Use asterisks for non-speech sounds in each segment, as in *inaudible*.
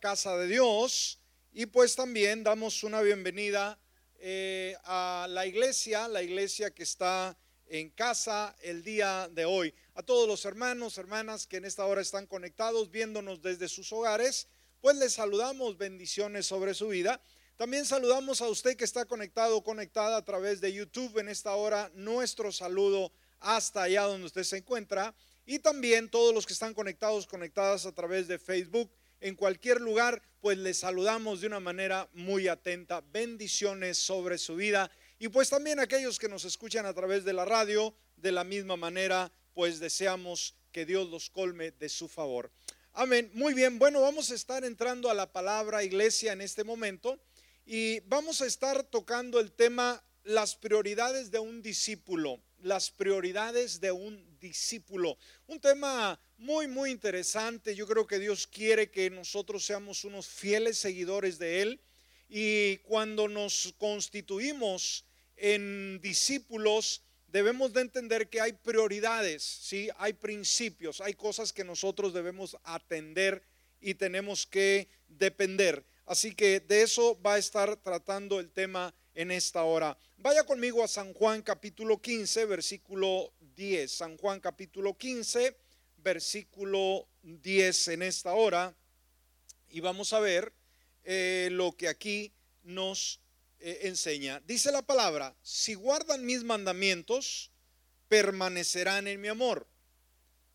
casa de Dios y pues también damos una bienvenida eh, a la iglesia, la iglesia que está en casa el día de hoy. A todos los hermanos, hermanas que en esta hora están conectados, viéndonos desde sus hogares, pues les saludamos bendiciones sobre su vida. También saludamos a usted que está conectado, conectada a través de YouTube en esta hora. Nuestro saludo hasta allá donde usted se encuentra. Y también todos los que están conectados, conectadas a través de Facebook en cualquier lugar, pues les saludamos de una manera muy atenta. Bendiciones sobre su vida. Y pues también aquellos que nos escuchan a través de la radio, de la misma manera, pues deseamos que Dios los colme de su favor. Amén. Muy bien, bueno, vamos a estar entrando a la palabra iglesia en este momento y vamos a estar tocando el tema las prioridades de un discípulo, las prioridades de un discípulo. Un tema muy, muy interesante. Yo creo que Dios quiere que nosotros seamos unos fieles seguidores de Él. Y cuando nos constituimos en discípulos, debemos de entender que hay prioridades, ¿sí? hay principios, hay cosas que nosotros debemos atender y tenemos que depender. Así que de eso va a estar tratando el tema en esta hora. Vaya conmigo a San Juan capítulo 15, versículo 10. San Juan capítulo 15, versículo 10 en esta hora. Y vamos a ver eh, lo que aquí nos eh, enseña. Dice la palabra, si guardan mis mandamientos, permanecerán en mi amor,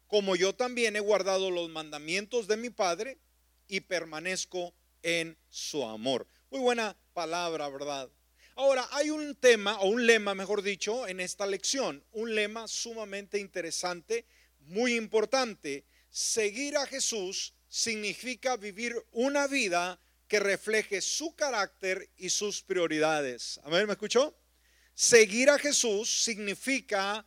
como yo también he guardado los mandamientos de mi Padre y permanezco en su amor. Muy buena palabra, ¿verdad? Ahora, hay un tema, o un lema, mejor dicho, en esta lección, un lema sumamente interesante, muy importante. Seguir a Jesús significa vivir una vida que refleje su carácter y sus prioridades. Amén, ¿me escuchó? Seguir a Jesús significa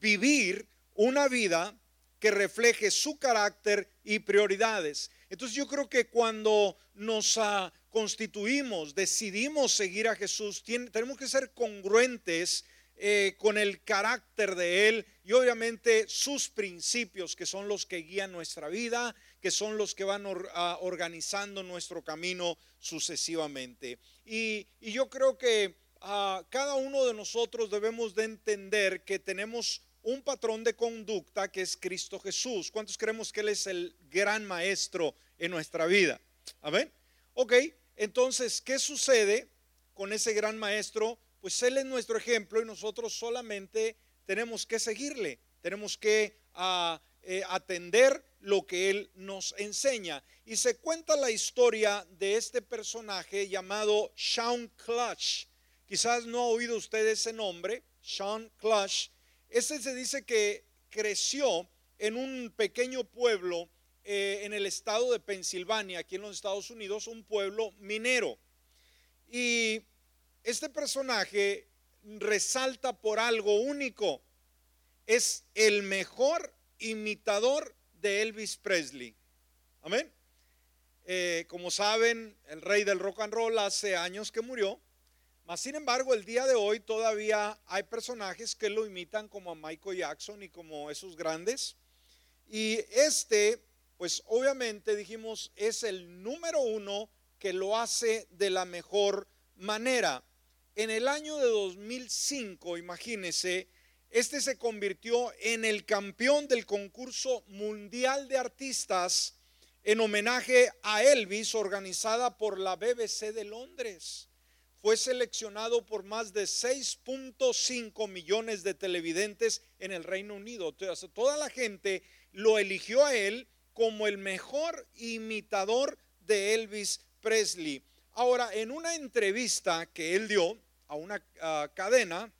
vivir una vida que refleje su carácter y prioridades. Entonces yo creo que cuando nos uh, constituimos, decidimos seguir a Jesús, tenemos que ser congruentes eh, con el carácter de Él y obviamente sus principios que son los que guían nuestra vida, que son los que van organizando nuestro camino sucesivamente. Y, yo creo que a cada uno de nosotros debemos de entender que tenemos un patrón de conducta que es Cristo Jesús. ¿Cuántos creemos que Él es el gran maestro en nuestra vida? Amén. Ok, entonces, ¿qué sucede con ese gran maestro? Pues Él es nuestro ejemplo y nosotros solamente tenemos que seguirle, tenemos que ah, eh, atender lo que Él nos enseña. Y se cuenta la historia de este personaje llamado Sean Clutch. Quizás no ha oído usted ese nombre, Sean Clutch. Este se dice que creció en un pequeño pueblo eh, en el estado de Pensilvania, aquí en los Estados Unidos, un pueblo minero. Y este personaje resalta por algo único. Es el mejor imitador de Elvis Presley. Amén. Eh, como saben, el rey del rock and roll hace años que murió. Mas, sin embargo, el día de hoy todavía hay personajes que lo imitan como a Michael Jackson y como esos grandes. Y este pues obviamente dijimos es el número uno que lo hace de la mejor manera. En el año de 2005, imagínense, este se convirtió en el campeón del concurso mundial de artistas en homenaje a Elvis organizada por la BBC de Londres. Fue seleccionado por más de 6.5 millones de televidentes en el Reino Unido. toda la gente lo eligió a él como el mejor imitador de Elvis Presley. Ahora, en una entrevista que él dio a una cadena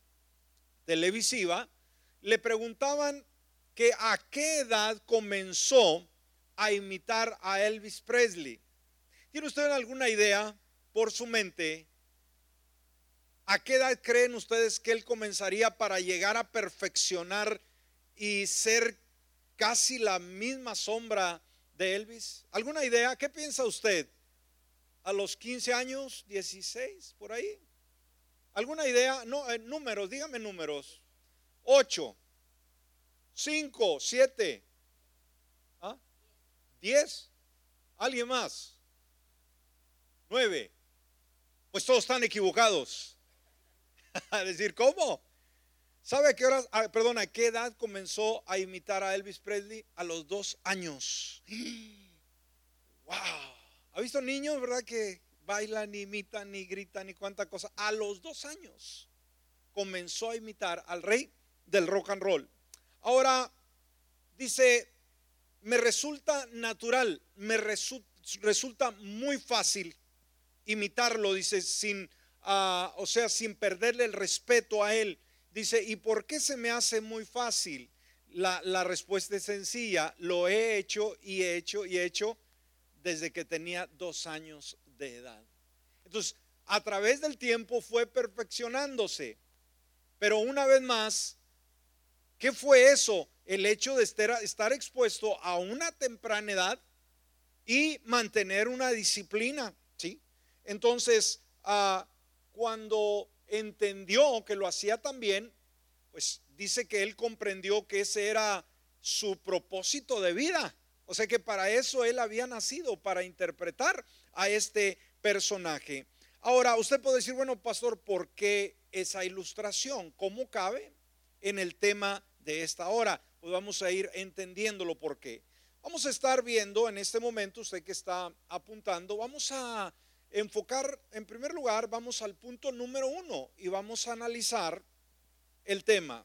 televisiva, le preguntaban que a qué edad comenzó a imitar a Elvis Presley. ¿Tiene usted alguna idea por su mente? ¿A qué edad creen ustedes que él comenzaría para llegar a perfeccionar y ser casi la misma sombra de Elvis. ¿Alguna idea? ¿Qué piensa usted? ¿A los 15 años, 16, por ahí? ¿Alguna idea? No, eh, números, dígame números. 8, 5, 7, ¿Ah? 10. ¿Alguien más? Nueve. Pues todos están equivocados. *laughs* a decir, ¿cómo? ¿Sabe a qué hora, ah, perdón, a qué edad comenzó a imitar a Elvis Presley? A los dos años. ¡Wow! ¿Ha visto niños, verdad, que bailan, imitan, ni gritan, ni cuánta cosa? A los dos años comenzó a imitar al rey del rock and roll. Ahora, dice, me resulta natural, me resulta muy fácil imitarlo, dice, sin, ah, o sea, sin perderle el respeto a él. Dice, ¿y por qué se me hace muy fácil? La, la respuesta es sencilla, lo he hecho y he hecho y he hecho desde que tenía dos años de edad. Entonces, a través del tiempo fue perfeccionándose. Pero una vez más, ¿qué fue eso? El hecho de estar expuesto a una temprana edad y mantener una disciplina, ¿sí? Entonces, ah, cuando entendió que lo hacía también, pues dice que él comprendió que ese era su propósito de vida. O sea que para eso él había nacido, para interpretar a este personaje. Ahora, usted puede decir, bueno, pastor, ¿por qué esa ilustración? ¿Cómo cabe en el tema de esta hora? Pues vamos a ir entendiéndolo por qué. Vamos a estar viendo en este momento, usted que está apuntando, vamos a enfocar, en primer lugar, vamos al punto número uno y vamos a analizar el tema.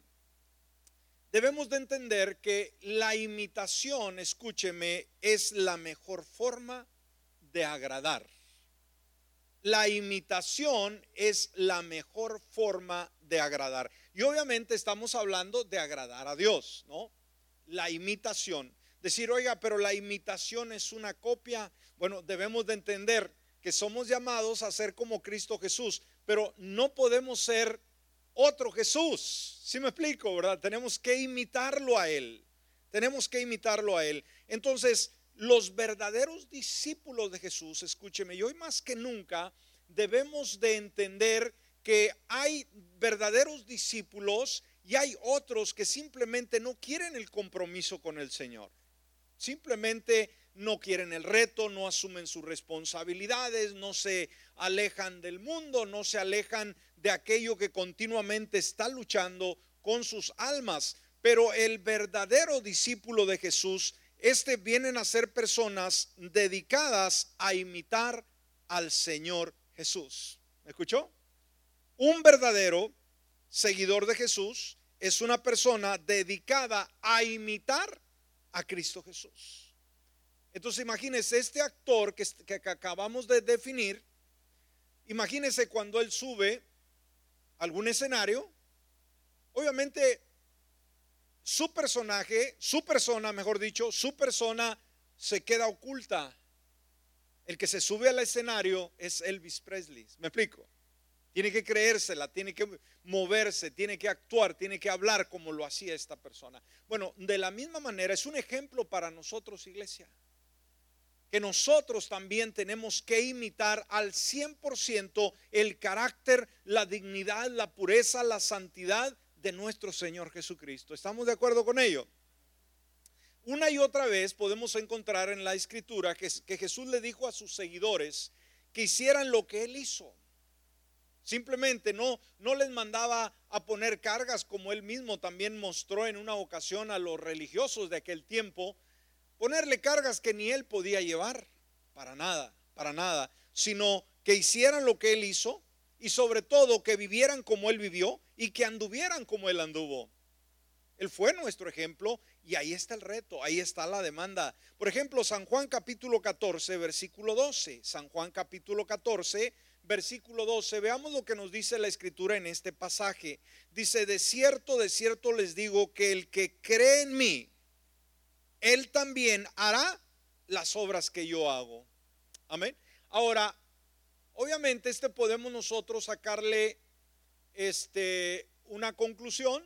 Debemos de entender que la imitación, escúcheme, es la mejor forma de agradar. La imitación es la mejor forma de agradar. Y obviamente estamos hablando de agradar a Dios, ¿no? La imitación. Decir, oiga, pero la imitación es una copia. Bueno, debemos de entender que somos llamados a ser como Cristo Jesús, pero no podemos ser otro Jesús. Si me explico, verdad? Tenemos que imitarlo a Él. Tenemos que imitarlo a Él. Entonces, los verdaderos discípulos de Jesús, escúcheme, y hoy más que nunca debemos de entender que hay verdaderos discípulos y hay otros que simplemente no quieren el compromiso con el Señor. Simplemente no quieren el reto, no asumen sus responsabilidades, no se alejan del mundo, no se alejan de aquello que continuamente está luchando con sus almas. Pero el verdadero discípulo de Jesús, este vienen a ser personas dedicadas a imitar al Señor Jesús. ¿Me escuchó? Un verdadero seguidor de Jesús es una persona dedicada a imitar a Cristo Jesús. Entonces imagínese este actor que, acabamos de definir, imagínese cuando él sube a algún escenario, obviamente su personaje, su persona, mejor dicho, su persona se queda oculta. El que se sube al escenario es Elvis Presley. ¿Me explico? Tiene que creérsela, tiene que moverse, tiene que actuar, tiene que hablar como lo hacía esta persona. Bueno, de la misma manera es un ejemplo para nosotros, iglesia que nosotros también tenemos que imitar al 100% el carácter, la dignidad, la pureza, la santidad de nuestro Señor Jesucristo. ¿Estamos de acuerdo con ello? Una y otra vez podemos encontrar en la escritura que, Jesús le dijo a sus seguidores que hicieran lo que él hizo. Simplemente no, no les mandaba a poner cargas como él mismo también mostró en una ocasión a los religiosos de aquel tiempo, ponerle cargas que ni él podía llevar, para nada, para nada, sino que hicieran lo que él hizo y sobre todo que vivieran como él vivió y que anduvieran como él anduvo. Él fue nuestro ejemplo y ahí está el reto, ahí está la demanda. Por ejemplo, San Juan capítulo 14, versículo 12. San Juan capítulo 14, versículo 12. Veamos lo que nos dice la escritura en este pasaje. Dice, de cierto, de cierto les digo que el que cree en mí, él también hará las obras que yo hago. Amén. Ahora, obviamente este podemos nosotros sacarle este, una conclusión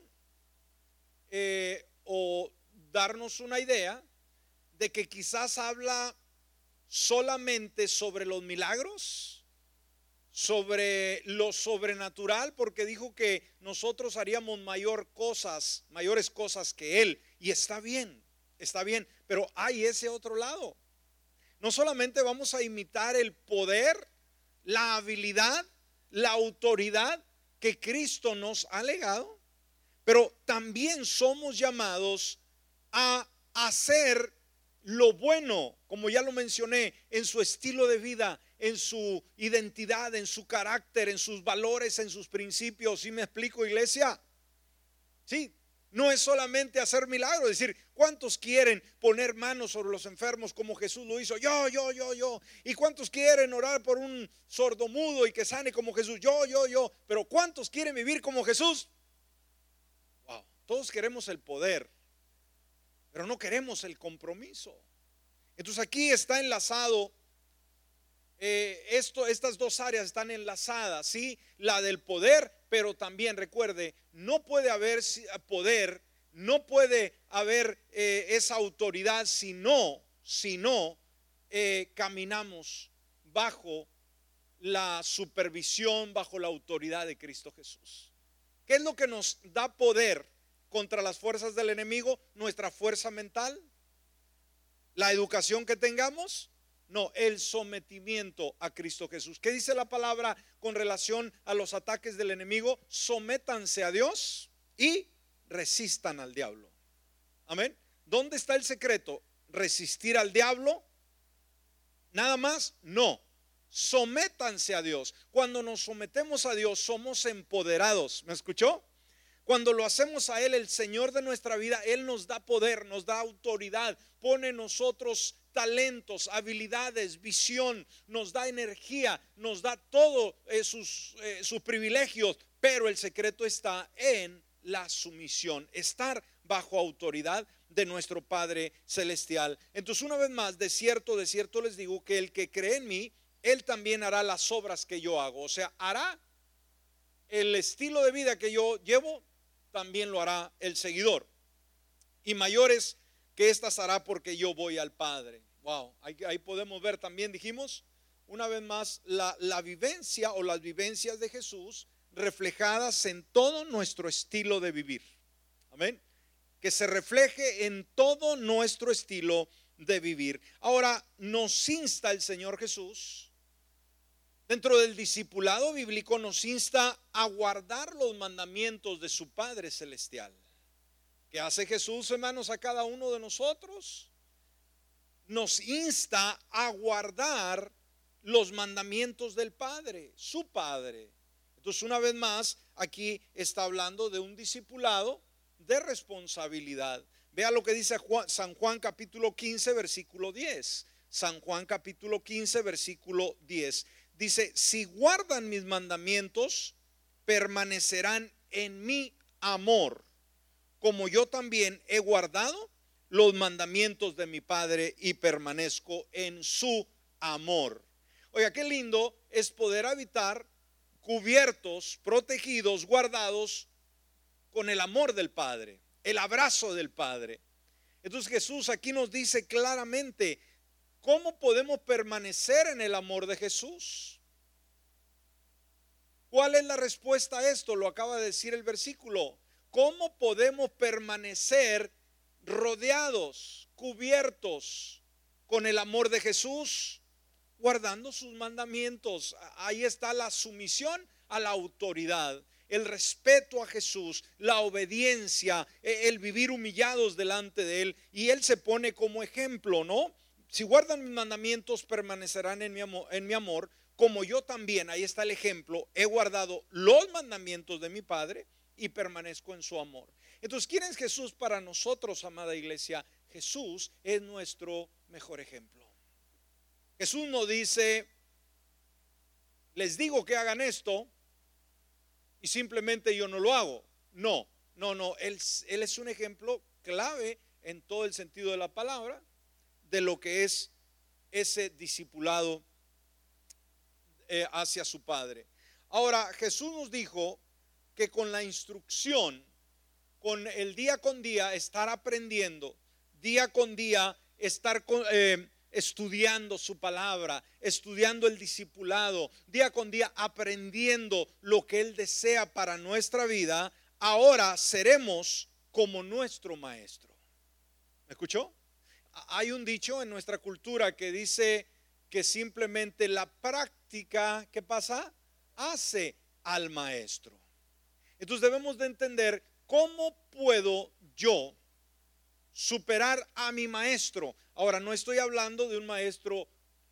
eh, o darnos una idea de que quizás habla solamente sobre los milagros, sobre lo sobrenatural, porque dijo que nosotros haríamos mayor cosas, mayores cosas que él, y está bien está bien, pero hay ese otro lado. No solamente vamos a imitar el poder la habilidad, la autoridad que Cristo nos ha legado, pero también somos llamados a hacer lo bueno, como ya lo mencioné, en su estilo de vida, en su identidad, en su carácter, en sus valores, en sus principios. ¿Sí me explico, iglesia? Sí, no es solamente hacer milagros, es decir, ¿cuántos quieren poner manos sobre los enfermos como Jesús lo hizo? Yo, yo, yo, yo. ¿Y cuántos quieren orar por un sordomudo y que sane como Jesús? Yo, yo, yo. Pero ¿cuántos quieren vivir como Jesús? Wow, todos queremos el poder, pero no queremos el compromiso. Entonces aquí está enlazado, eh, esto, estas dos áreas están enlazadas, ¿sí? La del poder, pero también recuerde, no puede haber poder, no puede haber eh, esa autoridad si no, si no eh, caminamos bajo la supervisión, bajo la autoridad de Cristo Jesús. ¿Qué es lo que nos da poder contra las fuerzas del enemigo? Nuestra fuerza mental, la educación que tengamos, no, el sometimiento a Cristo Jesús. ¿Qué dice la palabra con relación a los ataques del enemigo? Sométanse a Dios y resistan al diablo. Amén. ¿Dónde está el secreto? ¿Resistir al diablo? ¿Nada más? No. Sométanse a Dios. Cuando nos sometemos a Dios somos empoderados. ¿Me escuchó? Cuando lo hacemos a Él, el Señor de nuestra vida, Él nos da poder, nos da autoridad, pone nosotros talentos, habilidades, visión, nos da energía, nos da todos eh, sus, eh, sus privilegios, pero el secreto está en la sumisión, estar bajo autoridad de nuestro Padre Celestial. Entonces, una vez más, de cierto, de cierto les digo que el que cree en mí, Él también hará las obras que yo hago. O sea, hará el estilo de vida que yo llevo, también lo hará el seguidor. Y mayores que estas hará porque yo voy al Padre. Wow, ahí, podemos ver también, dijimos, una vez más, la, la vivencia o las vivencias de Jesús reflejadas en todo nuestro estilo de vivir. Amén. Que se refleje en todo nuestro estilo de vivir. Ahora, nos insta el Señor Jesús Dentro del discipulado bíblico nos insta a guardar los mandamientos de su Padre Celestial. ¿Qué hace Jesús, hermanos, a cada uno de nosotros? Nos insta a guardar los mandamientos del Padre, su Padre. Entonces, una vez más, aquí está hablando de un discipulado de responsabilidad. Vea lo que dice San Juan capítulo 15, versículo 10. San Juan capítulo 15, versículo 10. Dice, si guardan mis mandamientos, permanecerán en mi amor, como yo también he guardado los mandamientos de mi Padre y permanezco en su amor. Oiga, qué lindo es poder habitar cubiertos, protegidos, guardados con el amor del Padre, el abrazo del Padre. Entonces Jesús aquí nos dice claramente, ¿Cómo podemos permanecer en el amor de Jesús? ¿Cuál es la respuesta a esto? Lo acaba de decir el versículo. ¿Cómo podemos permanecer rodeados, cubiertos con el amor de Jesús? Guardando sus mandamientos. Ahí está la sumisión a la autoridad, el respeto a Jesús, la obediencia, e, el vivir humillados delante de Él. Y Él se pone como ejemplo, ¿no? si guardan mis mandamientos, permanecerán en mi, amor, en mi amor, como yo también, ahí está el ejemplo, he guardado los mandamientos de mi Padre y permanezco en su amor. Entonces, ¿quién es Jesús para nosotros, amada iglesia? Jesús es nuestro mejor ejemplo. Jesús no dice, les digo que hagan esto y simplemente yo no lo hago. No, no, no, él, él es un ejemplo clave en todo el sentido de la palabra de lo que es ese discipulado eh, hacia su Padre. Ahora, Jesús nos dijo que con la instrucción, con el día con día estar aprendiendo, día con día estar eh, estudiando su palabra, estudiando el discipulado, día con día aprendiendo lo que Él desea para nuestra vida, ahora seremos como nuestro Maestro. ¿Me escuchó? Hay un dicho en nuestra cultura que dice, que simplemente la práctica, ¿qué pasa? Hace al maestro. Entonces debemos de entender cómo puedo yo superar a mi maestro. Ahora, no estoy hablando de un maestro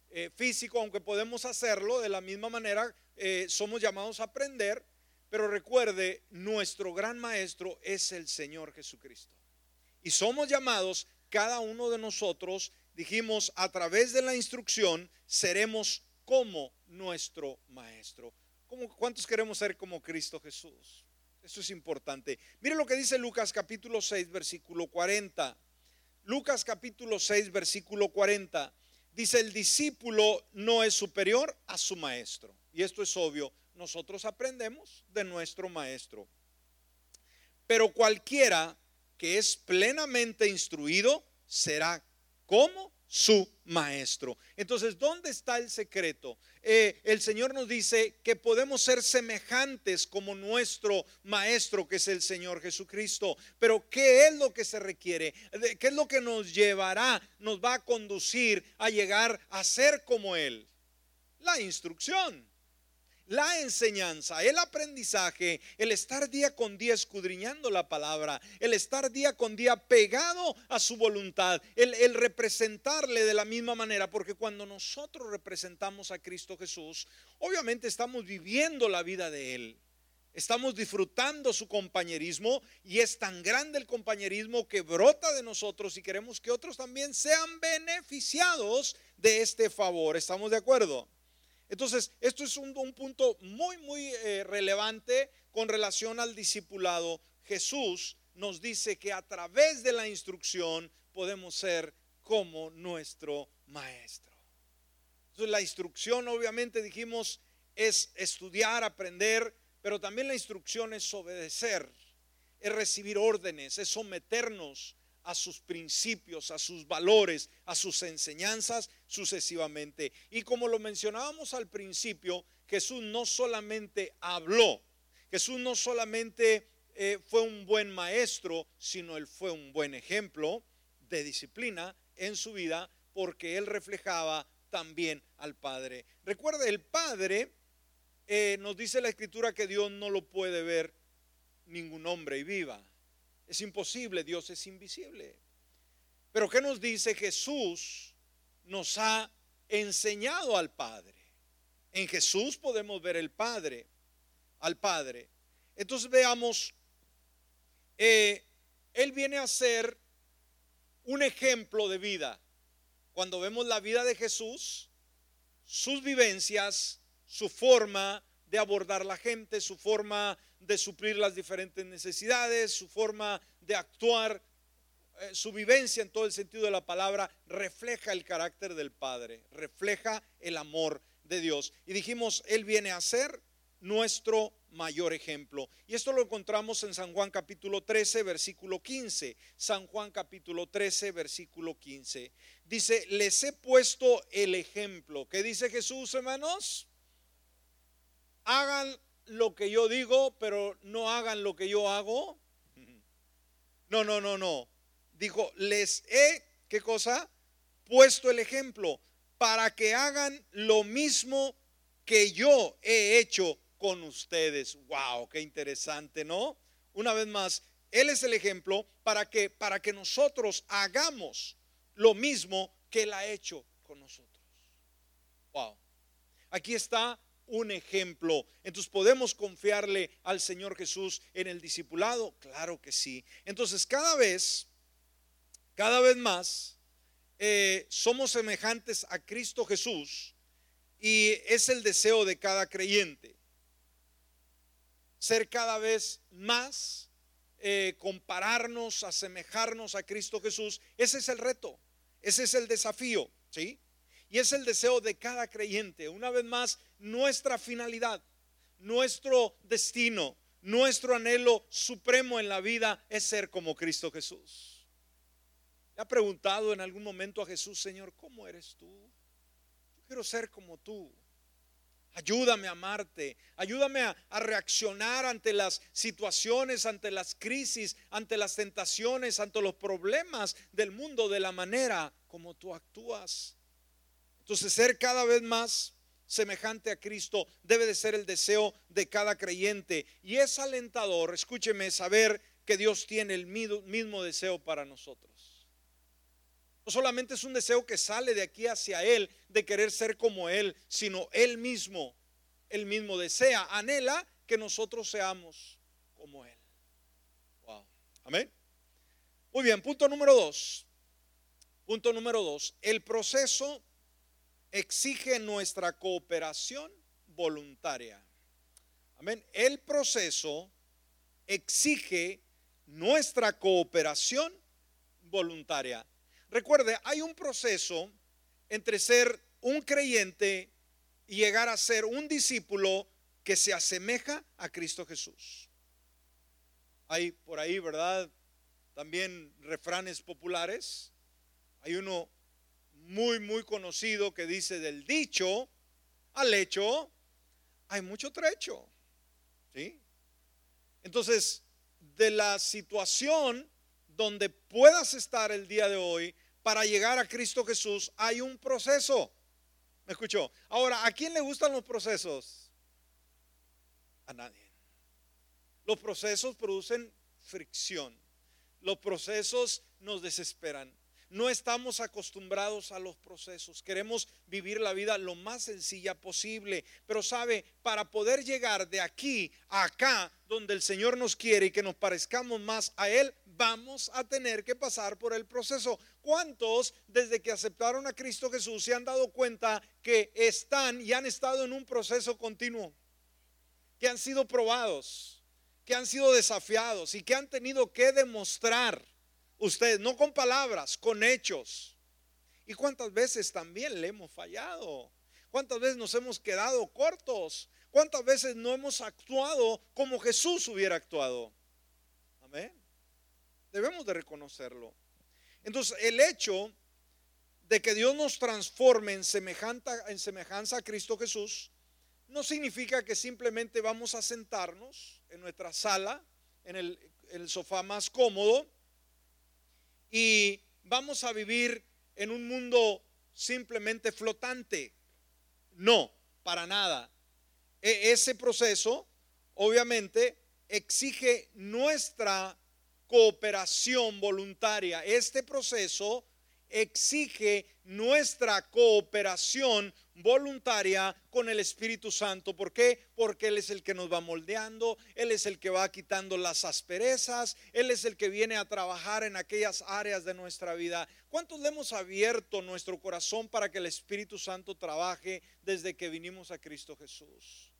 eh, físico, aunque podemos hacerlo de la misma manera, eh, somos llamados a aprender, pero recuerde, nuestro gran maestro es el Señor Jesucristo. Y somos llamados, cada uno de nosotros, dijimos, a través de la instrucción, seremos como nuestro maestro. ¿Cuántos queremos ser como Cristo Jesús? Eso es importante. Mire lo que dice Lucas capítulo 6, versículo 40. Lucas capítulo 6, versículo 40. Dice, el discípulo no es superior a su maestro. Y esto es obvio, nosotros aprendemos de nuestro maestro. Pero cualquiera que es plenamente instruido será como su maestro. Entonces, ¿dónde está el secreto? Eh, el Señor nos dice que podemos ser semejantes como nuestro maestro, que es el Señor Jesucristo. Pero ¿qué es lo que se requiere? ¿Qué es lo que nos llevará, nos va a conducir a llegar a ser como Él? La instrucción la enseñanza, el aprendizaje, el estar día con día escudriñando la palabra, el estar día con día pegado a su voluntad, el, representarle de la misma manera, porque cuando nosotros representamos a Cristo Jesús, obviamente estamos viviendo la vida de Él. Estamos disfrutando su compañerismo y es tan grande el compañerismo que brota de nosotros y queremos que otros también sean beneficiados de este favor. ¿Estamos de acuerdo? Entonces, esto es un, punto muy, muy eh, relevante con relación al discipulado. Jesús nos dice que a través de la instrucción podemos ser como nuestro maestro. Entonces, la instrucción, obviamente, dijimos, es estudiar, aprender, pero también la instrucción es obedecer, es recibir órdenes, es someternos a sus principios, a sus valores, a sus enseñanzas sucesivamente. Y como lo mencionábamos al principio, Jesús no solamente habló, Jesús no solamente eh, fue un buen maestro, sino él fue un buen ejemplo de disciplina en su vida porque él reflejaba también al Padre. Recuerde, el Padre eh, nos dice la Escritura que Dios no lo puede ver ningún hombre y viva. Es imposible, Dios es invisible. Pero ¿qué nos dice Jesús? Nos ha enseñado al Padre. En Jesús podemos ver el Padre, al Padre. Entonces veamos, eh, Él viene a ser un ejemplo de vida. Cuando vemos la vida de Jesús, sus vivencias, su forma de abordar la gente, su forma de suplir las diferentes necesidades, su forma de actuar, eh, su vivencia en todo el sentido de la palabra, refleja el carácter del Padre, refleja el amor de Dios. Y dijimos, Él viene a ser nuestro mayor ejemplo. Y esto lo encontramos en San Juan capítulo 13, versículo 15. San Juan capítulo 13, versículo 15. Dice, les he puesto el ejemplo. ¿Qué dice Jesús, hermanos? Hagan lo que yo digo, pero no hagan lo que yo hago. No, no, no, no. Dijo, les he, ¿qué cosa? Puesto el ejemplo para que hagan lo mismo que yo he hecho con ustedes. Wow, qué interesante, ¿no? Una vez más, él es el ejemplo para que para que nosotros hagamos lo mismo que él ha hecho con nosotros. Wow. Aquí está un ejemplo. Entonces, ¿podemos confiarle al Señor Jesús en el discipulado? Claro que sí. Entonces, cada vez, cada vez más, eh, somos semejantes a Cristo Jesús y es el deseo de cada creyente. Ser cada vez más, eh, compararnos, asemejarnos a Cristo Jesús. Ese es el reto, ese es el desafío, ¿sí? Y es el deseo de cada creyente. Una vez más, nuestra finalidad, nuestro destino, nuestro anhelo supremo en la vida es ser como Cristo Jesús. ¿Le ha preguntado en algún momento a Jesús, Señor, ¿cómo eres tú? Yo quiero ser como tú. Ayúdame a amarte, ayúdame a, a, reaccionar ante las situaciones, ante las crisis, ante las tentaciones, ante los problemas del mundo de la manera como tú actúas. Entonces, ser cada vez más semejante a Cristo debe de ser el deseo de cada creyente. Y es alentador, escúcheme, saber que Dios tiene el mismo deseo para nosotros. No solamente es un deseo que sale de aquí hacia Él, de querer ser como Él, sino Él mismo, Él mismo desea, anhela que nosotros seamos como Él. Wow. Amén. Muy bien, punto número dos. Punto número dos. El proceso exige nuestra cooperación voluntaria. Amén. El proceso exige nuestra cooperación voluntaria. Recuerde, hay un proceso entre ser un creyente y llegar a ser un discípulo que se asemeja a Cristo Jesús. Hay por ahí, ¿verdad? También refranes populares. Hay uno muy, muy conocido que dice del dicho al hecho, hay mucho trecho. ¿Sí? Entonces, de la situación donde puedas estar el día de hoy para llegar a Cristo Jesús, hay un proceso. ¿Me escuchó? Ahora, ¿a quién le gustan los procesos? A nadie. Los procesos producen fricción. Los procesos nos desesperan. No estamos acostumbrados a los procesos. Queremos vivir la vida lo más sencilla posible. Pero sabe, para poder llegar de aquí a acá, donde el Señor nos quiere y que nos parezcamos más a Él, vamos a tener que pasar por el proceso. ¿Cuántos desde que aceptaron a Cristo Jesús se han dado cuenta que están y han estado en un proceso continuo? Que han sido probados, que han sido desafiados y que han tenido que demostrar Ustedes, no con palabras, con hechos. ¿Y cuántas veces también le hemos fallado? ¿Cuántas veces nos hemos quedado cortos? ¿Cuántas veces no hemos actuado como Jesús hubiera actuado? Amén. Debemos de reconocerlo. Entonces, el hecho de que Dios nos transforme en en semejanza a Cristo Jesús no significa que simplemente vamos a sentarnos en nuestra sala, en el sofá más cómodo, y vamos a vivir en un mundo simplemente flotante. No, para nada. E, ese proceso, obviamente, exige nuestra cooperación voluntaria. Este proceso exige nuestra cooperación voluntaria con el Espíritu Santo. ¿Por qué? Porque Él es el que nos va moldeando, Él es el que va quitando las asperezas, Él es el que viene a trabajar en aquellas áreas de nuestra vida. ¿Cuántos le hemos abierto nuestro corazón para que el Espíritu Santo trabaje desde que vinimos a Cristo Jesús?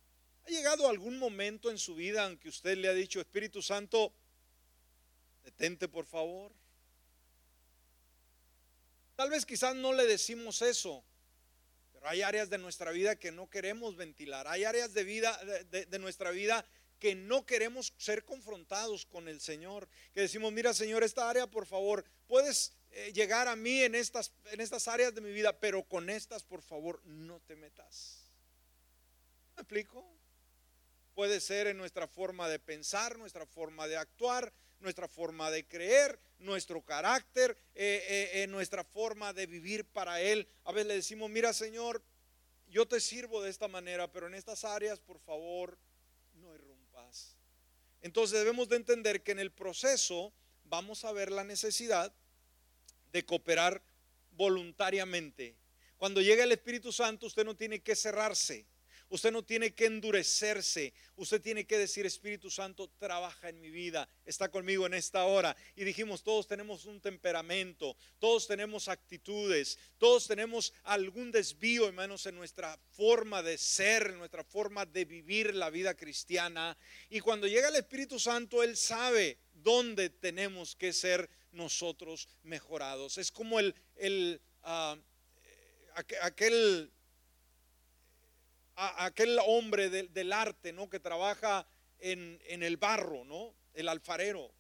¿Ha llegado algún momento en su vida en que usted le ha dicho, Espíritu Santo, detente por favor? Tal vez quizás no le decimos eso, pero hay áreas de nuestra vida que no queremos ventilar. Hay áreas de vida de, nuestra vida que no queremos ser confrontados con el Señor. Que decimos, mira Señor, esta área, por favor, puedes eh, llegar a mí en estas, en estas áreas de mi vida, pero con estas, por favor, no te metas. ¿Me explico? Puede ser en nuestra forma de pensar, nuestra forma de actuar, nuestra forma de creer, nuestro carácter, eh, eh, eh, nuestra forma de vivir para Él. A veces le decimos, mira Señor, yo te sirvo de esta manera, pero en estas áreas, por favor, no irrumpas. Entonces debemos de entender que en el proceso vamos a ver la necesidad de cooperar voluntariamente. Cuando llega el Espíritu Santo, usted no tiene que cerrarse. Usted no tiene que endurecerse. Usted tiene que decir, Espíritu Santo, trabaja en mi vida. Está conmigo en esta hora. Y dijimos, todos tenemos un temperamento, todos tenemos actitudes, todos tenemos algún desvío, hermanos, en nuestra forma de ser, en nuestra forma de vivir la vida cristiana. Y cuando llega el Espíritu Santo, Él sabe dónde tenemos que ser nosotros mejorados. Es como el, el ah, aquel aquel hombre del arte, ¿no? Que trabaja en, en el barro, ¿no? El alfarero.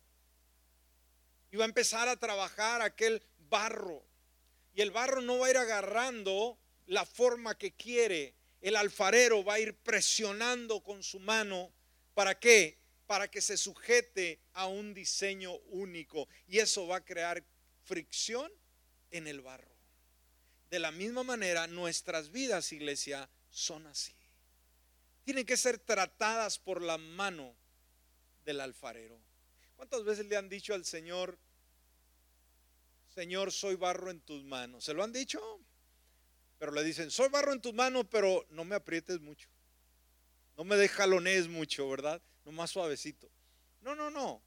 Iba a empezar a trabajar aquel barro. Y el barro no va a ir agarrando la forma que quiere. El alfarero va a ir presionando con su mano. ¿Para qué? Para que se sujete a un diseño único. Y eso va a crear fricción en el barro. de la misma manera nuestras vidas, iglesia, son así. Tienen que ser tratadas por la mano del alfarero. ¿Cuántas veces le han dicho al Señor, Señor, soy barro en tus manos? ¿Se lo han dicho? Pero le dicen, soy barro en tus manos, pero no me aprietes mucho. No me dejalones mucho, ¿verdad? No más suavecito. No, no, no.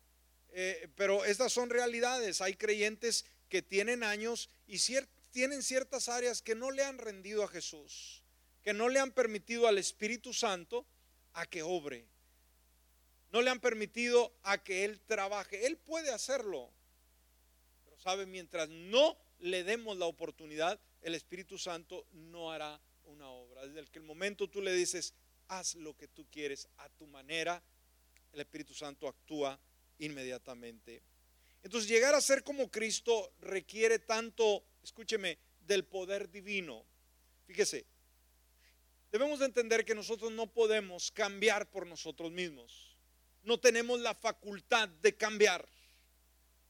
Eh, pero estas son realidades. Hay creyentes que tienen años y tienen ciertas áreas que no le han rendido a Jesús, que no le han permitido al Espíritu Santo a que obre. No le han permitido a que Él trabaje. Él puede hacerlo. Pero sabe, mientras no le demos la oportunidad, el Espíritu Santo no hará una obra. Desde el que el momento tú le dices, haz lo que tú quieres a tu manera, el Espíritu Santo actúa inmediatamente. Entonces llegar a ser como Cristo requiere tanto, escúcheme, del poder divino. Fíjese, debemos de entender que nosotros no podemos cambiar por nosotros mismos. No tenemos la facultad de cambiar.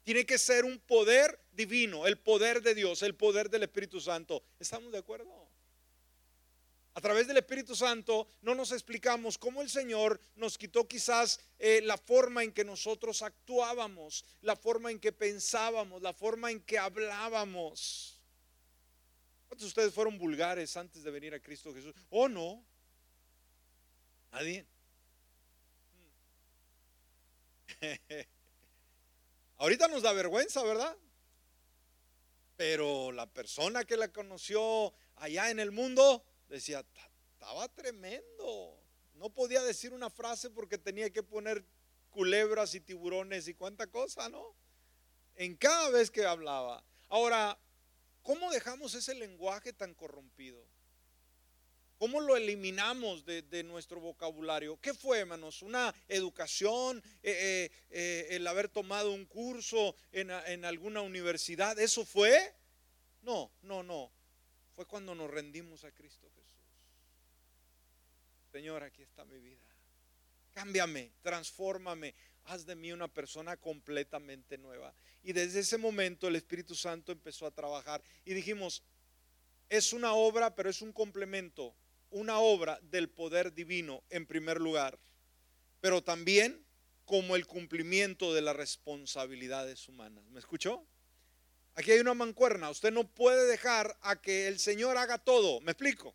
Tiene que ser un poder divino, el poder de Dios, el poder del Espíritu Santo. ¿Estamos de acuerdo? A través del Espíritu Santo no nos explicamos cómo el Señor nos quitó quizás eh, la forma en que nosotros actuábamos, la forma en que pensábamos, la forma en que hablábamos. ¿Cuántos de ustedes fueron vulgares antes de venir a Cristo Jesús? ¿O no? Nadie. *laughs* Ahorita nos da vergüenza, ¿verdad? Pero la persona que la conoció allá en el mundo decía, estaba tremendo. No podía decir una frase porque tenía que poner culebras y tiburones y cuánta cosa, ¿no? En cada vez que hablaba. Ahora, ¿cómo dejamos ese lenguaje tan corrompido? ¿Cómo lo eliminamos de, nuestro vocabulario? ¿Qué fue, hermanos? ¿Una educación? Eh, eh, eh, ¿El haber tomado un curso en, en alguna universidad? ¿Eso fue? No, no, no. Fue cuando nos rendimos a Cristo Señor, aquí está mi vida. Cámbiame, transfórmame, de mí una persona completamente nueva. Y desde ese momento el Espíritu Santo empezó a trabajar y dijimos, es una obra, pero es un complemento, una obra del poder divino en primer lugar, pero también como el cumplimiento de las responsabilidades humanas. ¿Me escuchó? Aquí hay una mancuerna. Usted no puede dejar a que el Señor haga todo. ¿Me explico?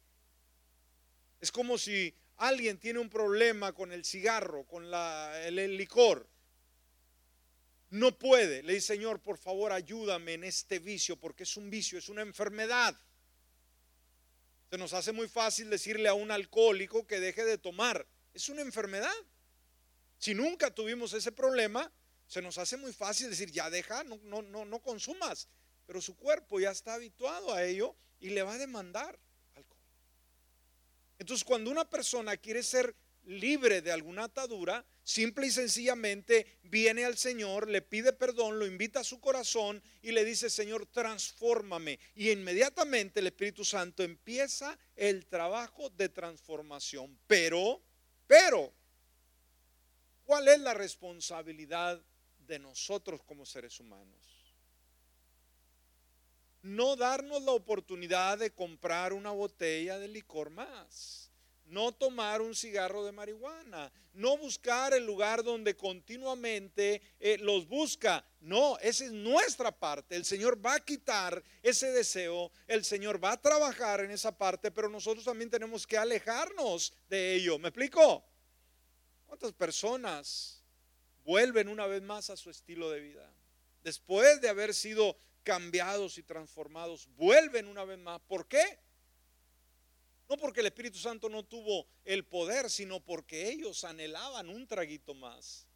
Es como si alguien tiene un problema con el cigarro, con el, licor, no puede, le dice, Señor, por favor, ayúdame en este vicio, porque es un vicio, es una enfermedad. Se nos hace muy fácil decirle a un alcohólico que deje de tomar. Es una enfermedad. Si nunca tuvimos ese problema, se nos hace muy fácil decir, ya deja, no, no, no, no consumas. Pero su cuerpo ya está habituado a ello y le va a demandar. Entonces, cuando una persona quiere ser libre de alguna atadura, simple y sencillamente viene al Señor, le pide perdón, lo invita a su corazón y le dice, Señor, transfórmame. Y inmediatamente el Espíritu Santo empieza el trabajo de transformación. Pero, pero, ¿cuál es la responsabilidad de nosotros como seres humanos? No darnos la oportunidad de comprar una botella de licor más, no tomar un cigarro de marihuana, no buscar el lugar donde continuamente eh, los busca. No, esa es nuestra parte. El Señor va a quitar ese deseo, el Señor va a trabajar en esa parte, pero nosotros también tenemos que alejarnos de ello. ¿Me explico? ¿Cuántas personas vuelven una vez más a su estilo de vida? Después de haber sido cambiados y transformados, vuelven una vez más. ¿Por qué? No porque el Espíritu Santo no tuvo el poder, sino porque ellos anhelaban un traguito más.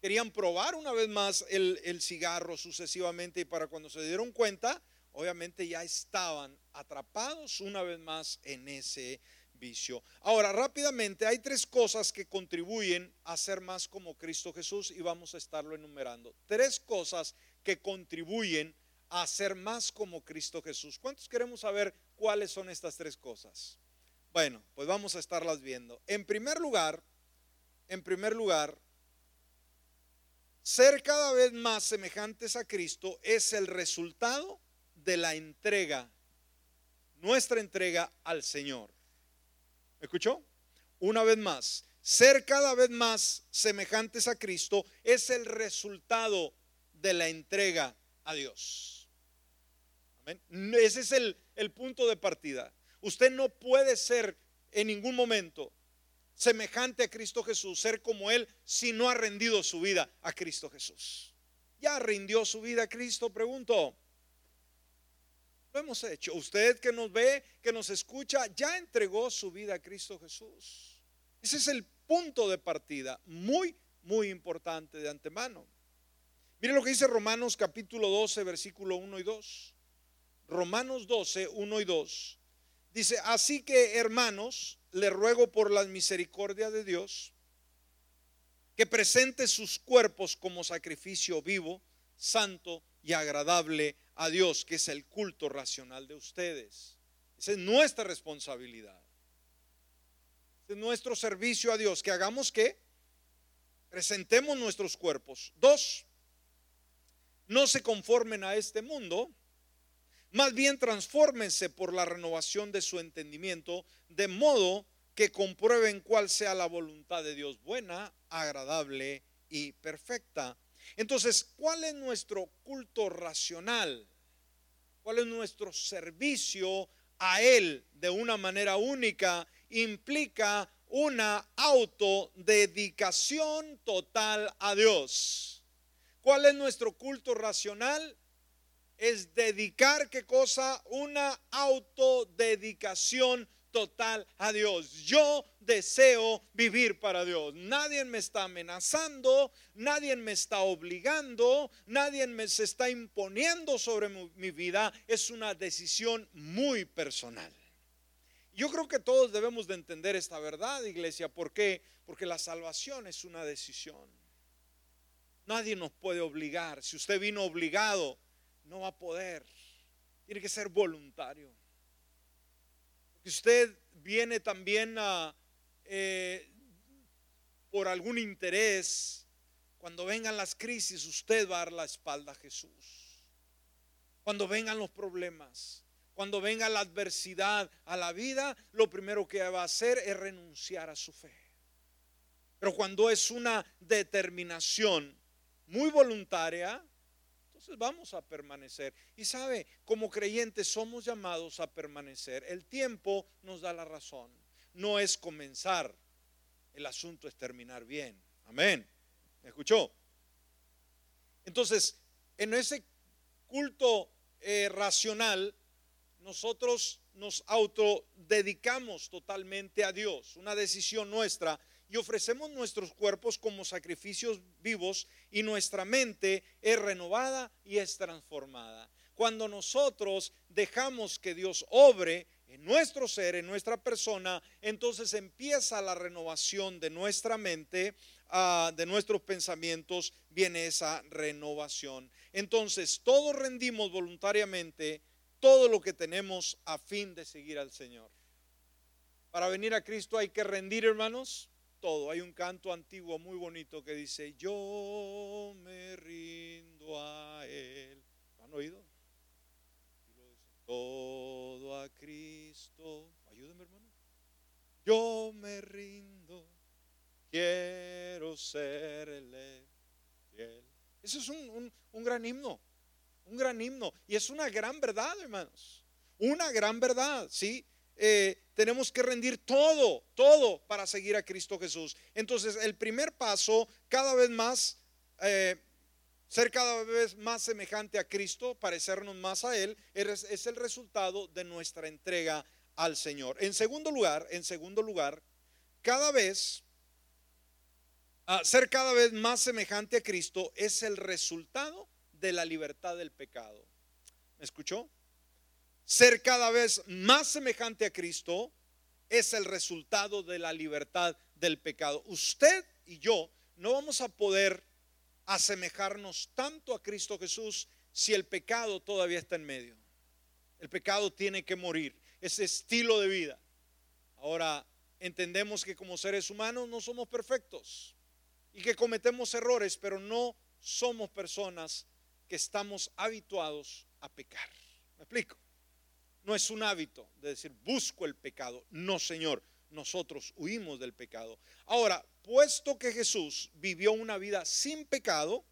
Querían probar una vez más el, el cigarro sucesivamente y para cuando se dieron cuenta, obviamente ya estaban atrapados una vez más en ese vicio. Ahora, rápidamente, hay tres cosas que contribuyen a ser más como Cristo Jesús y vamos a estarlo enumerando. Tres cosas contribuyen a ser más como Cristo Jesús. ¿Cuántos queremos saber cuáles son estas tres cosas? Bueno, pues vamos a estarlas viendo. En primer lugar, en primer lugar, ser cada vez más semejantes a Cristo es el resultado de la entrega nuestra entrega al Señor. ¿Me escuchó? Una vez más, ser cada vez más semejantes a Cristo es el resultado de la entrega a Dios. Ese es el, el punto de partida. Usted no puede ser en ningún momento semejante a Cristo Jesús, ser como Él, si no ha rendido su vida a Cristo Jesús. ¿Ya rindió su vida a Cristo? Pregunto. Lo hemos hecho. Usted que nos ve, que nos escucha, ya entregó su vida a Cristo Jesús. Ese es el punto de partida, muy, muy importante de antemano. Mire lo que dice Romanos capítulo 12, versículo 1 y 2. Romanos 12, 1 y 2. Dice, así que hermanos, le ruego por la misericordia de Dios que presente sus cuerpos como sacrificio vivo, santo y agradable a Dios, que es el culto racional de ustedes. Esa es nuestra responsabilidad. es nuestro servicio a Dios, que hagamos que presentemos nuestros cuerpos. Dos, no se conformen a este mundo, más bien transfórmense por la renovación de su entendimiento, de modo que comprueben cuál sea la voluntad de Dios buena, agradable y perfecta. Entonces, ¿cuál es nuestro culto racional? ¿Cuál es nuestro servicio a Él de una manera única? Implica una autodedicación total a Dios. ¿Cuál es nuestro culto racional? es dedicar qué cosa? Una autodedicación total a Dios. Yo deseo vivir para Dios. Nadie me está amenazando, nadie me está obligando, nadie me se está imponiendo sobre mi, vida. Es una decisión muy personal. Yo creo que todos debemos de entender esta verdad, iglesia. ¿Por qué? Porque la salvación es una decisión. Nadie nos puede obligar. Si usted vino obligado, no va a poder. Tiene que ser voluntario. Porque usted viene también a, eh, por algún interés. Cuando vengan las crisis, usted va a dar la espalda a Jesús. Cuando vengan los problemas, cuando venga la adversidad a la vida, lo primero que va a hacer es renunciar a su fe. Pero cuando es una determinación muy voluntaria, entonces vamos a permanecer. Y sabe, como creyentes somos llamados a permanecer. El tiempo nos da la razón. No es comenzar, el asunto es terminar bien. Amén. ¿Me escuchó? Entonces, en ese culto eh, racional, nosotros nos autodedicamos totalmente a Dios, una decisión nuestra y ofrecemos nuestros cuerpos como sacrificios vivos y nuestra mente es renovada y es transformada. Cuando nosotros dejamos que Dios obre en nuestro ser, en nuestra persona, entonces empieza la renovación de nuestra mente, ah, de nuestros pensamientos, viene esa renovación. Entonces, todos rendimos voluntariamente todo lo que tenemos a fin de seguir al Señor. Para venir a Cristo hay que rendir, hermanos, todo. Hay un canto antiguo muy bonito que dice, yo me rindo a Él. han oído? todo a Cristo. Ayúdenme, hermano. Yo me rindo, quiero ser el fiel. Eso es un, un gran himno, un gran himno. Y es una gran verdad, hermanos. Una gran verdad, ¿sí? Eh, tenemos que rendir todo, todo para seguir a Cristo Jesús. Entonces, el primer paso, cada vez más, eh, ser cada vez más semejante a Cristo, parecernos más a Él, es, el resultado de nuestra entrega al Señor. En segundo lugar, en segundo lugar, cada vez, ah, ser cada vez más semejante a Cristo es el resultado de la libertad del pecado. ¿Me escuchó? Ser cada vez más semejante a Cristo es el resultado de la libertad del pecado. Usted y yo no vamos a poder asemejarnos tanto a Cristo Jesús si el pecado todavía está en medio. El pecado tiene que morir, ese estilo de vida. Ahora, entendemos que como seres humanos no somos perfectos y que cometemos errores, pero no somos personas que estamos habituados a pecar. ¿Me explico? No es un hábito de decir busco el pecado. No, Señor, nosotros huimos del pecado. Ahora, puesto que Jesús vivió una vida sin pecado,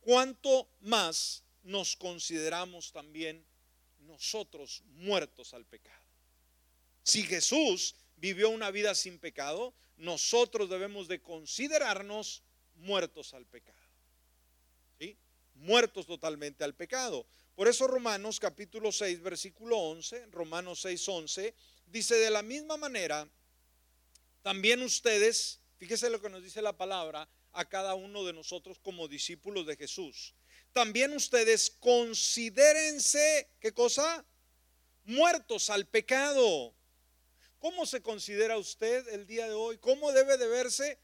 ¿cuánto más nos consideramos también nosotros muertos al pecado? Si Jesús vivió una vida sin pecado, nosotros debemos de considerarnos muertos al pecado. ¿Sí? Muertos totalmente al pecado. Por eso Romanos capítulo 6, versículo 11, Romanos 6, 11, dice de la misma manera, también ustedes, fíjese lo que nos dice la palabra a cada uno de nosotros como discípulos de Jesús. También ustedes considérense, ¿qué cosa? Muertos al pecado. ¿Cómo se considera usted el día de hoy? ¿Cómo debe de verse?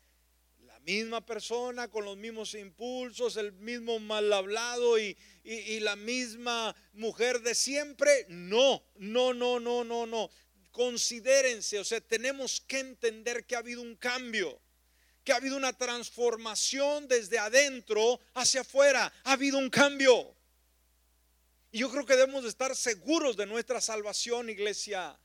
Misma persona con los mismos impulsos, el mismo mal hablado y, y, la misma mujer de siempre. No, no, no, no, no, no. Considérense, o sea, tenemos que entender que ha habido un cambio que ha habido una transformación desde adentro hacia afuera. Ha habido un cambio. Y yo creo que debemos estar seguros de nuestra salvación, iglesia.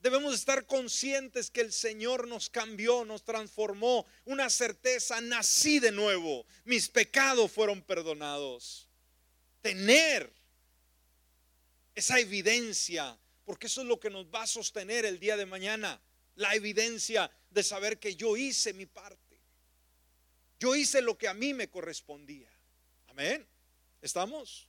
Debemos estar conscientes que el Señor nos cambió, nos transformó. Una certeza, nací de nuevo. Mis pecados fueron perdonados tener esa evidencia, porque eso es lo que nos va a sostener el día de mañana, la evidencia de saber que yo hice mi parte. Yo hice lo que a mí me correspondía. Amén. ¿Estamos?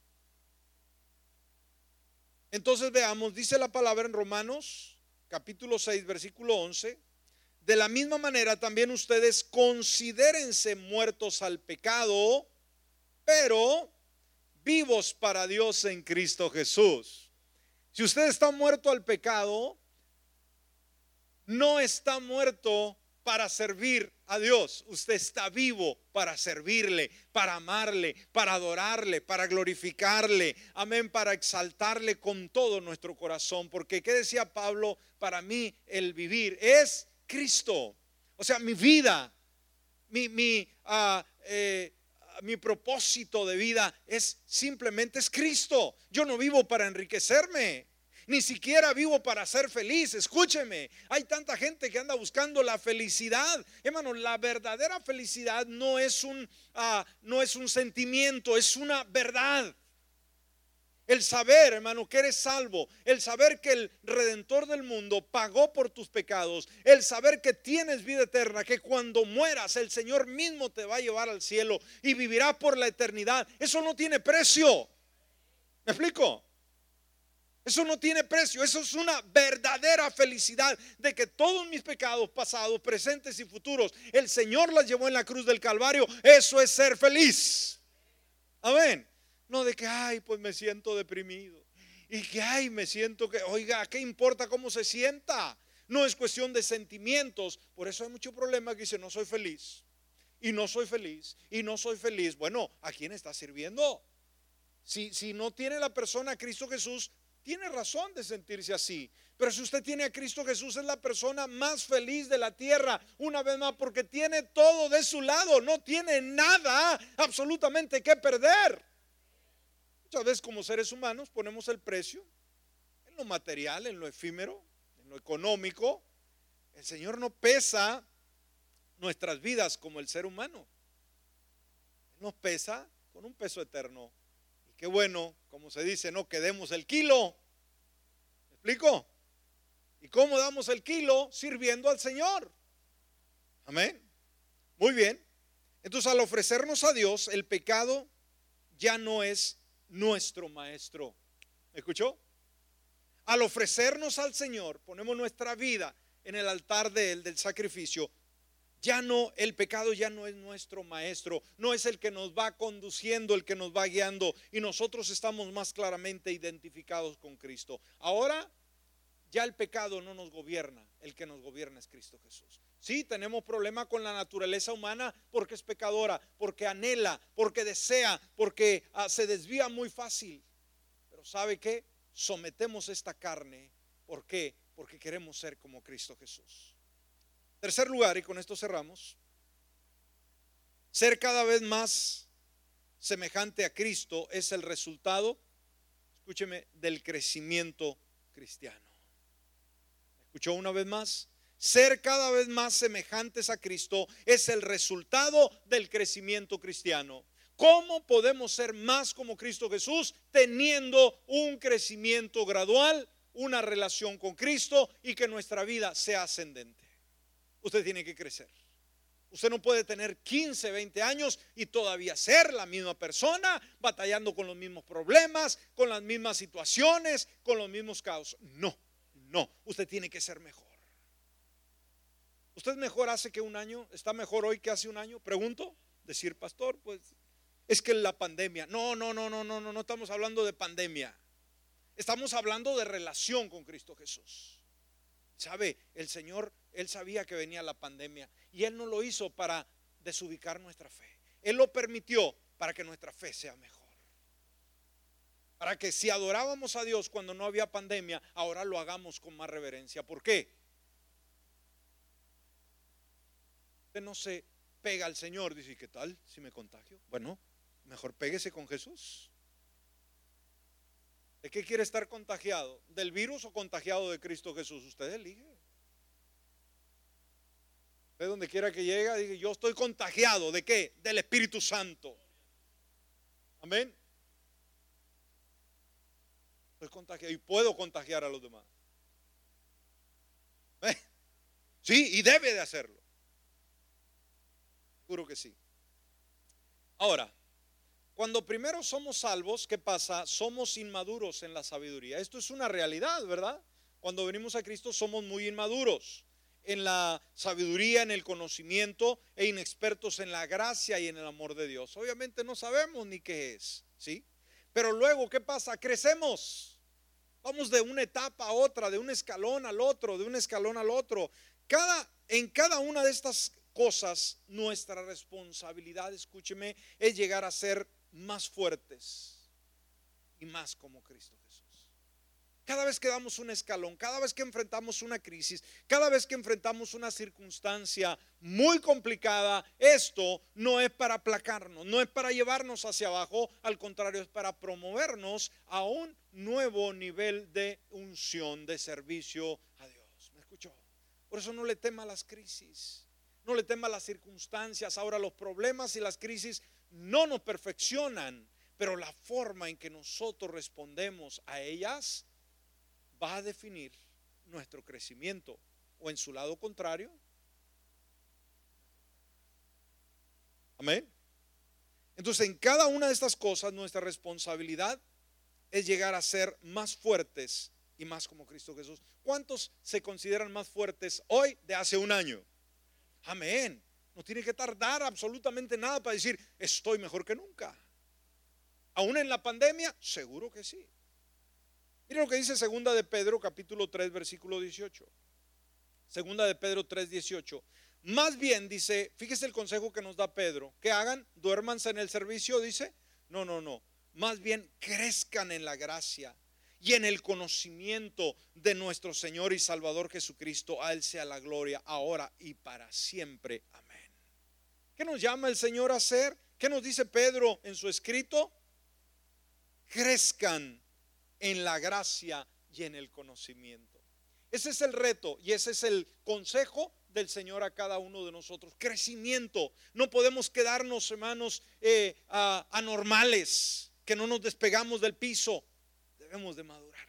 Entonces veamos, dice la palabra en Romanos capítulo 6, versículo 11. De la misma manera también ustedes considérense muertos al pecado, pero vivos para Dios en Cristo Jesús. Si usted está muerto al pecado, no está muerto para servir a Dios. Usted está vivo para servirle, para amarle, para adorarle, para glorificarle. Amén, para exaltarle con todo nuestro corazón. Porque, ¿qué decía Pablo? Para mí el vivir es Cristo. O sea, mi vida, mi, mi, uh, eh, mi propósito de vida es simplemente es Cristo. Yo no vivo para enriquecerme. Ni siquiera vivo para ser feliz. Escúcheme, hay tanta gente que anda buscando la felicidad. Hermano, la verdadera felicidad no es un, uh, no es un sentimiento, es una verdad. El saber, hermano, que eres salvo. El saber que el redentor del mundo pagó por tus pecados. El saber que tienes vida eterna, que cuando mueras el Señor mismo te va a llevar al cielo y vivirá por la eternidad. Eso no tiene precio. ¿Me explico? Eso no tiene precio. Eso es una verdadera felicidad de que todos mis pecados pasados, presentes y futuros, el Señor las llevó en la cruz del Calvario. Eso es ser feliz. Amén. No de que, ay, pues me siento deprimido. Y que, ay, me siento que, oiga, ¿qué importa cómo se sienta? No es cuestión de sentimientos. Por eso hay mucho problema que dice, no soy feliz. Y no soy feliz. Y no soy feliz. Bueno, ¿a quién está sirviendo? Si, si no tiene la persona Cristo Jesús, tiene razón de sentirse así. Pero si usted tiene a Cristo Jesús, es la persona más feliz de la tierra. Una vez más, porque tiene todo de su lado. No tiene nada absolutamente que perder. Muchas veces como seres humanos ponemos el precio en lo material, en lo efímero, en lo económico. El Señor no pesa nuestras vidas como el ser humano. nos pesa con un peso eterno. Qué bueno, como se dice, no quedemos el kilo. ¿Me explico? ¿Y cómo damos el kilo? Sirviendo al Señor. Amén. Muy bien. Entonces al ofrecernos a Dios, el pecado ya no es nuestro maestro. ¿Me escuchó? Al ofrecernos al Señor, ponemos nuestra vida en el altar de Él, del sacrificio. Ya no, el pecado ya no es nuestro maestro, no es el que nos va conduciendo, el que nos va guiando, y nosotros estamos más claramente identificados con Cristo. Ahora ya el pecado no nos gobierna, el que nos gobierna es Cristo Jesús. Sí, tenemos problema con la naturaleza humana porque es pecadora, porque anhela, porque desea, porque ah, se desvía muy fácil. Pero ¿sabe qué? Sometemos esta carne. ¿Por qué? Porque queremos ser como Cristo Jesús. Tercer lugar, y con esto cerramos, ser cada vez más semejante a Cristo es el resultado, escúcheme, del crecimiento cristiano. ¿Escuchó una vez más? Ser cada vez más semejantes a Cristo es el resultado del crecimiento cristiano. ¿Cómo podemos ser más como Cristo Jesús teniendo un crecimiento gradual, una relación con Cristo y que nuestra vida sea ascendente? Usted tiene que crecer. Usted no puede tener 15, 20 años y todavía ser la misma persona, batallando con los mismos problemas, con las mismas situaciones, con los mismos caos. No, no, usted tiene que ser mejor. ¿Usted mejor hace que un año? ¿Está mejor hoy que hace un año? Pregunto. Decir, pastor, pues es que la pandemia. No, no, no, no, no, no, no estamos hablando de pandemia. Estamos hablando de relación con Cristo Jesús. ¿Sabe? El Señor, Él sabía que venía la pandemia y Él no lo hizo para desubicar nuestra fe. Él lo permitió para que nuestra fe sea mejor. Para que si adorábamos a Dios cuando no había pandemia, ahora lo hagamos con más reverencia. ¿Por qué? Usted no se pega al Señor, dice, ¿qué tal si me contagio? Bueno, mejor péguese con Jesús. ¿De qué quiere estar contagiado? ¿Del virus o contagiado de Cristo Jesús? Usted elige. Usted donde quiera que llegue, diga, yo estoy contagiado. ¿De qué? Del Espíritu Santo. Amén. Estoy contagiado y puedo contagiar a los demás. ¿Eh? Sí, y debe de hacerlo. Seguro que sí. Ahora, cuando primero somos salvos, ¿qué pasa? Somos inmaduros en la sabiduría. Esto es una realidad, ¿verdad? Cuando venimos a Cristo somos muy inmaduros en la sabiduría, en el conocimiento e inexpertos en la gracia y en el amor de Dios. Obviamente no sabemos ni qué es, ¿sí? Pero luego, ¿qué pasa? Crecemos. Vamos de una etapa a otra, de un escalón al otro, de un escalón al otro. Cada, en cada una de estas cosas, nuestra responsabilidad, escúcheme, es llegar a ser más fuertes y más como Cristo Jesús. Cada vez que damos un escalón, cada vez que enfrentamos una crisis, cada vez que enfrentamos una circunstancia muy complicada, esto no es para aplacarnos, no es para llevarnos hacia abajo, al contrario, es para promovernos a un nuevo nivel de unción, de servicio a Dios. ¿Me escuchó? Por eso no le tema las crisis, no le tema las circunstancias. Ahora los problemas y las crisis no nos perfeccionan, pero la forma en que nosotros respondemos a ellas va a definir nuestro crecimiento o en su lado contrario. Amén. Entonces, en cada una de estas cosas, nuestra responsabilidad es llegar a ser más fuertes y más como Cristo Jesús. ¿Cuántos se consideran más fuertes hoy de hace un año? Amén. No tiene que tardar absolutamente nada para decir, estoy mejor que nunca. Aún en la pandemia, seguro que sí. Mire lo que dice segunda de Pedro, capítulo 3, versículo 18. Segunda de Pedro 3, 18. Más bien dice, fíjese el consejo que nos da Pedro, que hagan, duérmanse en el servicio, dice. No, no, no. Más bien crezcan en la gracia y en el conocimiento de nuestro Señor y Salvador Jesucristo. A Él sea la gloria ahora y para siempre. Amén. ¿Qué nos llama el Señor a hacer? ¿Qué nos dice Pedro en su escrito? Crezcan en la gracia y en el conocimiento. Ese es el reto y ese es el consejo del Señor a cada uno de nosotros. Crecimiento. No podemos quedarnos, hermanos, eh, anormales, que no nos despegamos del piso. Debemos de madurar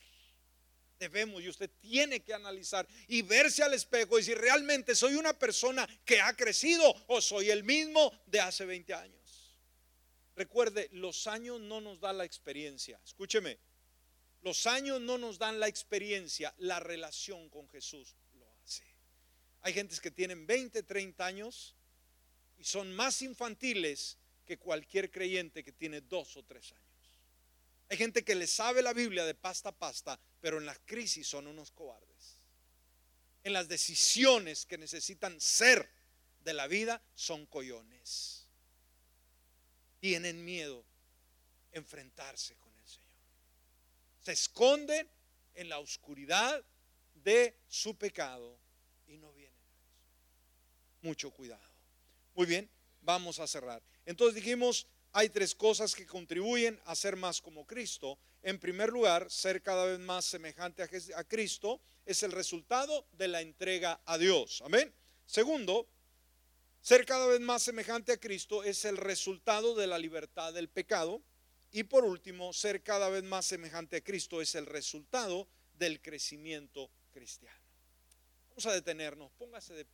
debemos y usted tiene que analizar y verse al espejo y decir, realmente soy una persona que ha crecido o soy el mismo de hace 20 años. Recuerde, los años no nos dan la experiencia. Escúcheme, los años no nos dan la experiencia, la relación con Jesús lo hace. Hay gentes que tienen 20, 30 años y son más infantiles que cualquier creyente que tiene dos o tres años. Hay gente que le sabe la Biblia de pasta a pasta, pero en las crisis son unos cobardes. En las decisiones que necesitan ser de la vida son coyones. Tienen miedo enfrentarse con el Señor. Se esconden en la oscuridad de su pecado y no vienen a Jesús. Mucho cuidado. Muy bien, vamos a cerrar. Entonces dijimos, hay tres cosas que contribuyen a ser más como Cristo. En primer lugar, ser cada vez más semejante a, Cristo es el resultado de la entrega a Dios. Amén. Segundo, ser cada vez más semejante a Cristo es el resultado de la libertad del pecado. Y por último, ser cada vez más semejante a Cristo es el resultado del crecimiento cristiano. Vamos a detenernos, póngase de pie.